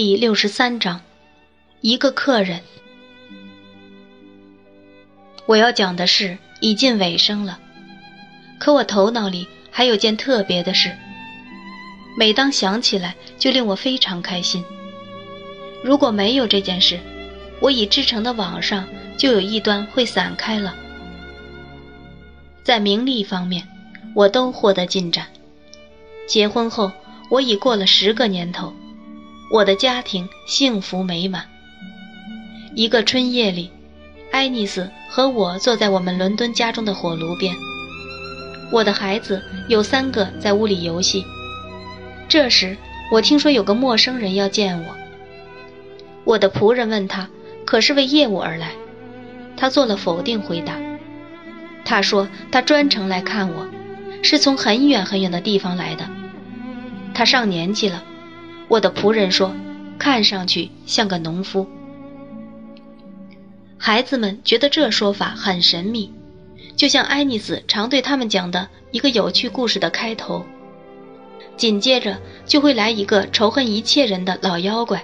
第六十三章，一个客人。我要讲的事已近尾声了，可我头脑里还有件特别的事，每当想起来就令我非常开心。如果没有这件事，我已织成的网上就有一端会散开了。在名利方面，我都获得进展。结婚后，我已过了十个年头。我的家庭幸福美满。一个春夜里，爱丽丝和我坐在我们伦敦家中的火炉边。我的孩子有三个在屋里游戏。这时，我听说有个陌生人要见我。我的仆人问他，可是为业务而来？他做了否定回答。他说他专程来看我，是从很远很远的地方来的。他上年纪了。我的仆人说：“看上去像个农夫。”孩子们觉得这说法很神秘，就像爱丽丝常对他们讲的一个有趣故事的开头。紧接着就会来一个仇恨一切人的老妖怪，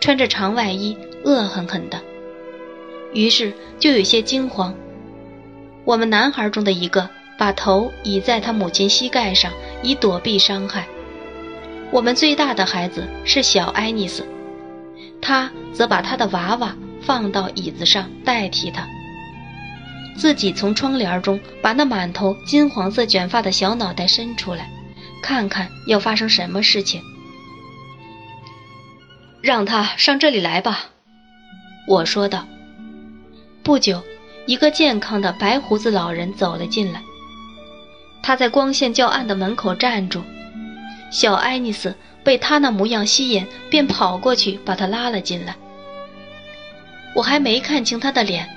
穿着长外衣，恶狠狠的。于是就有些惊慌。我们男孩中的一个把头倚在他母亲膝盖上，以躲避伤害。我们最大的孩子是小爱丽丝，他则把他的娃娃放到椅子上代替他，自己从窗帘中把那满头金黄色卷发的小脑袋伸出来，看看要发生什么事情。让他上这里来吧，我说道。不久，一个健康的白胡子老人走了进来，他在光线较暗的门口站住。小爱丽丝被他那模样吸引，便跑过去把他拉了进来。我还没看清他的脸，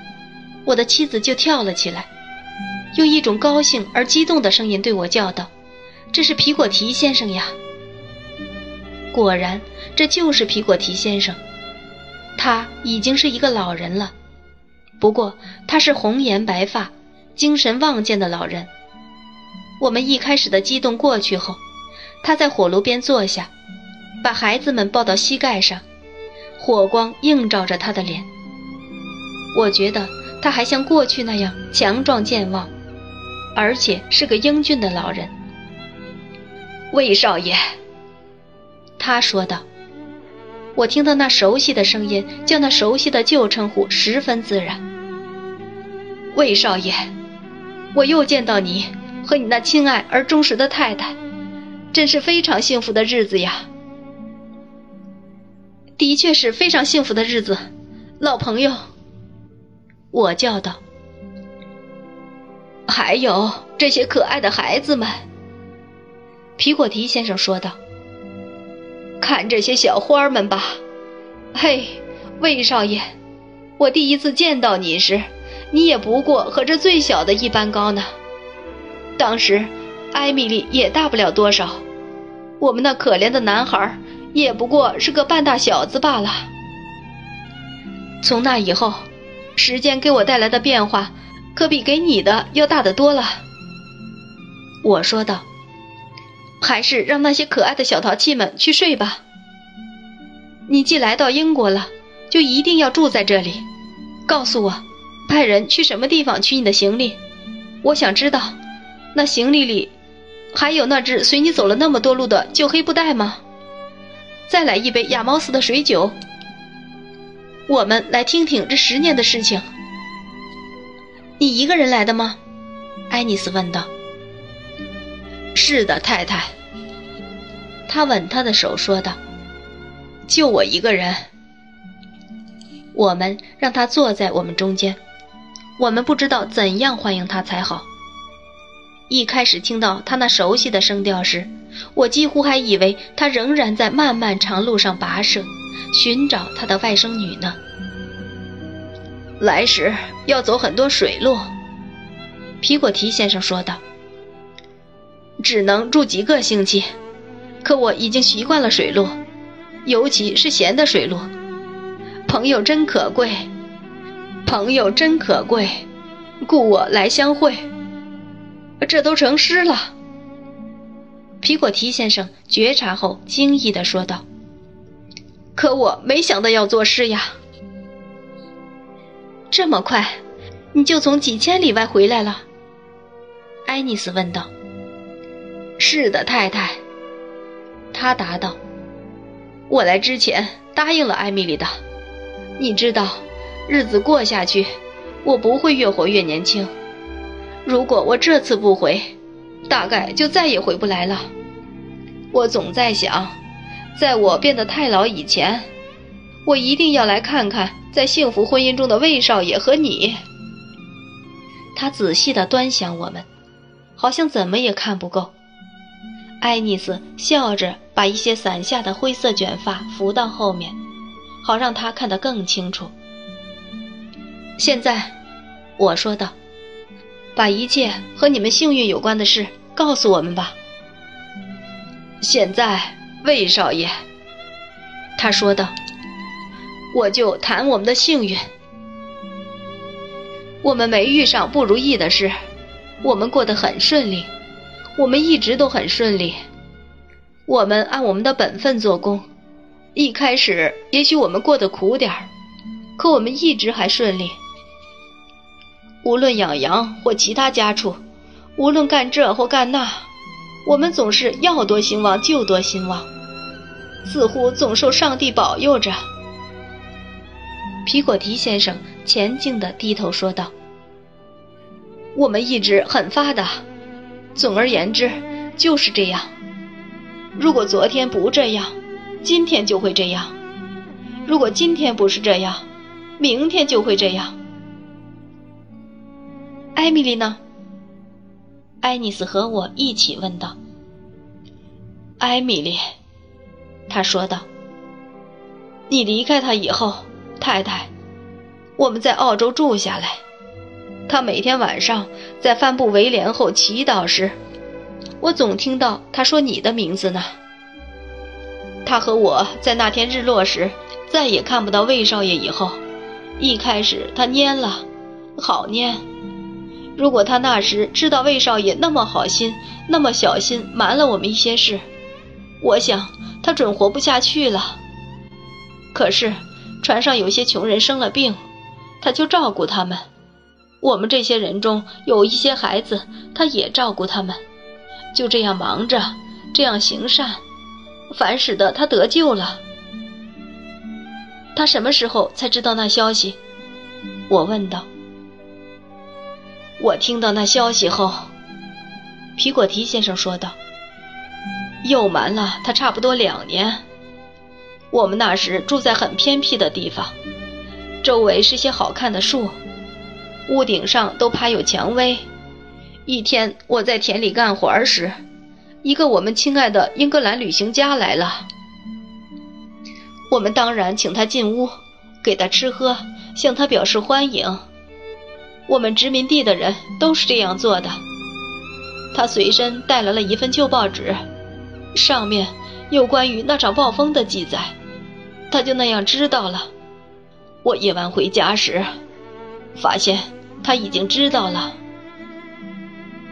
我的妻子就跳了起来，用一种高兴而激动的声音对我叫道：“这是皮果提先生呀！”果然，这就是皮果提先生。他已经是一个老人了，不过他是红颜白发、精神旺健的老人。我们一开始的激动过去后。他在火炉边坐下，把孩子们抱到膝盖上，火光映照着他的脸。我觉得他还像过去那样强壮健忘，而且是个英俊的老人。魏少爷，他说道。我听到那熟悉的声音，叫那熟悉的旧称呼十分自然。魏少爷，我又见到你和你那亲爱而忠实的太太。真是非常幸福的日子呀！的确是非常幸福的日子，老朋友。我叫道。还有这些可爱的孩子们，皮果提先生说道。看这些小花们吧，嘿，魏少爷，我第一次见到你时，你也不过和这最小的一般高呢。当时。艾米丽也大不了多少，我们那可怜的男孩也不过是个半大小子罢了。从那以后，时间给我带来的变化，可比给你的要大得多了。我说道：“还是让那些可爱的小淘气们去睡吧。你既来到英国了，就一定要住在这里。告诉我，派人去什么地方取你的行李？我想知道，那行李里……”还有那只随你走了那么多路的旧黑布袋吗？再来一杯亚毛斯的水酒。我们来听听这十年的事情。你一个人来的吗？爱丽丝问道。是的，太太。他吻她的手说道：“就我一个人。”我们让他坐在我们中间，我们不知道怎样欢迎他才好。一开始听到他那熟悉的声调时，我几乎还以为他仍然在漫漫长路上跋涉，寻找他的外甥女呢。来时要走很多水路，皮果提先生说道。只能住几个星期，可我已经习惯了水路，尤其是咸的水路。朋友真可贵，朋友真可贵，故我来相会。这都成诗了。皮果提先生觉察后惊异地说道：“可我没想到要做事呀。这么快，你就从几千里外回来了？艾尼斯问道。是的，太太。他答道。我来之前答应了艾米丽的，你知道，日子过下去，我不会越活越年轻。如果我这次不回，大概就再也回不来了。我总在想，在我变得太老以前，我一定要来看看在幸福婚姻中的魏少爷和你。他仔细地端详我们，好像怎么也看不够。爱丽丝笑着把一些散下的灰色卷发扶到后面，好让他看得更清楚。现在，我说道。把一切和你们幸运有关的事告诉我们吧。现在，魏少爷，他说道：“我就谈我们的幸运。我们没遇上不如意的事，我们过得很顺利，我们一直都很顺利。我们按我们的本分做工，一开始也许我们过得苦点儿，可我们一直还顺利。”无论养羊或其他家畜，无论干这或干那，我们总是要多兴旺就多兴旺，似乎总受上帝保佑着。皮果提先生前进地低头说道：“我们一直很发达，总而言之就是这样。如果昨天不这样，今天就会这样；如果今天不是这样，明天就会这样。”艾米丽呢？艾尼斯和我一起问道。艾米丽，他说道：“你离开他以后，太太，我们在澳洲住下来。他每天晚上在帆布围帘后祈祷时，我总听到他说你的名字呢。他和我在那天日落时再也看不到魏少爷以后，一开始他蔫了，好蔫。”如果他那时知道魏少爷那么好心，那么小心瞒了我们一些事，我想他准活不下去了。可是船上有些穷人生了病，他就照顾他们；我们这些人中有一些孩子，他也照顾他们。就这样忙着，这样行善，反使得他得救了。他什么时候才知道那消息？我问道。我听到那消息后，皮果提先生说道：“又瞒了他差不多两年。我们那时住在很偏僻的地方，周围是些好看的树，屋顶上都爬有蔷薇。一天我在田里干活时，一个我们亲爱的英格兰旅行家来了。我们当然请他进屋，给他吃喝，向他表示欢迎。”我们殖民地的人都是这样做的。他随身带来了一份旧报纸，上面有关于那场暴风的记载，他就那样知道了。我夜晚回家时，发现他已经知道了。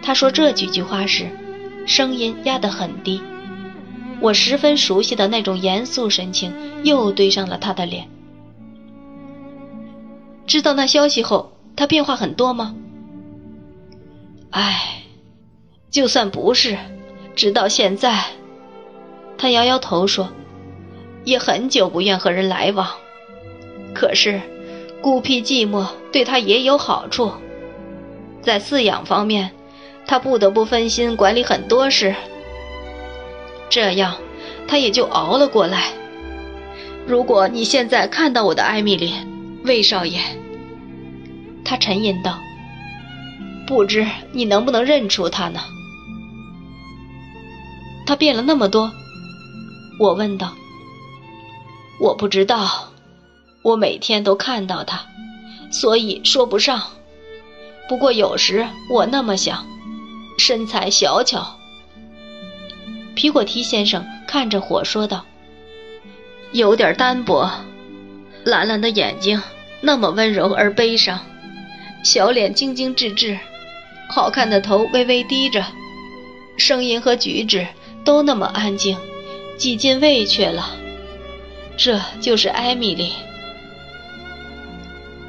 他说这几句话时，声音压得很低，我十分熟悉的那种严肃神情又堆上了他的脸。知道那消息后。他变化很多吗？唉，就算不是，直到现在，他摇摇头说，也很久不愿和人来往。可是，孤僻寂寞对他也有好处，在饲养方面，他不得不分心管理很多事。这样，他也就熬了过来。如果你现在看到我的艾米丽，魏少爷。他沉吟道：“不知你能不能认出他呢？他变了那么多。”我问道。“我不知道，我每天都看到他，所以说不上。不过有时我那么想，身材小巧。”皮果提先生看着火说道：“有点单薄，蓝蓝的眼睛，那么温柔而悲伤。”小脸精精致致，好看的头微微低着，声音和举止都那么安静，几近畏怯了。这就是艾米丽。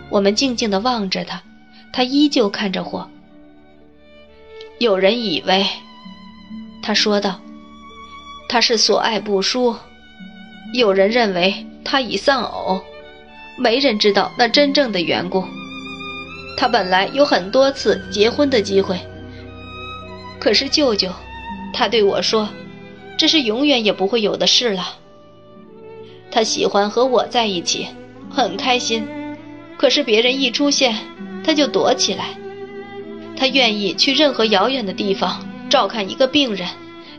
我们静静地望着他，他依旧看着我。有人以为，他说道，他是所爱不淑；有人认为他已丧偶，没人知道那真正的缘故。他本来有很多次结婚的机会，可是舅舅，他对我说，这是永远也不会有的事了。他喜欢和我在一起，很开心。可是别人一出现，他就躲起来。他愿意去任何遥远的地方照看一个病人，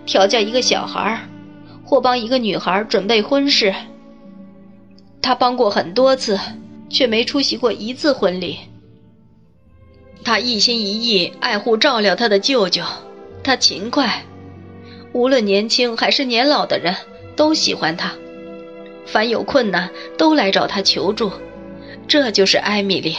调教一个小孩，或帮一个女孩准备婚事。他帮过很多次，却没出席过一次婚礼。他一心一意爱护照料他的舅舅，他勤快，无论年轻还是年老的人都喜欢他。凡有困难，都来找他求助。这就是艾米丽。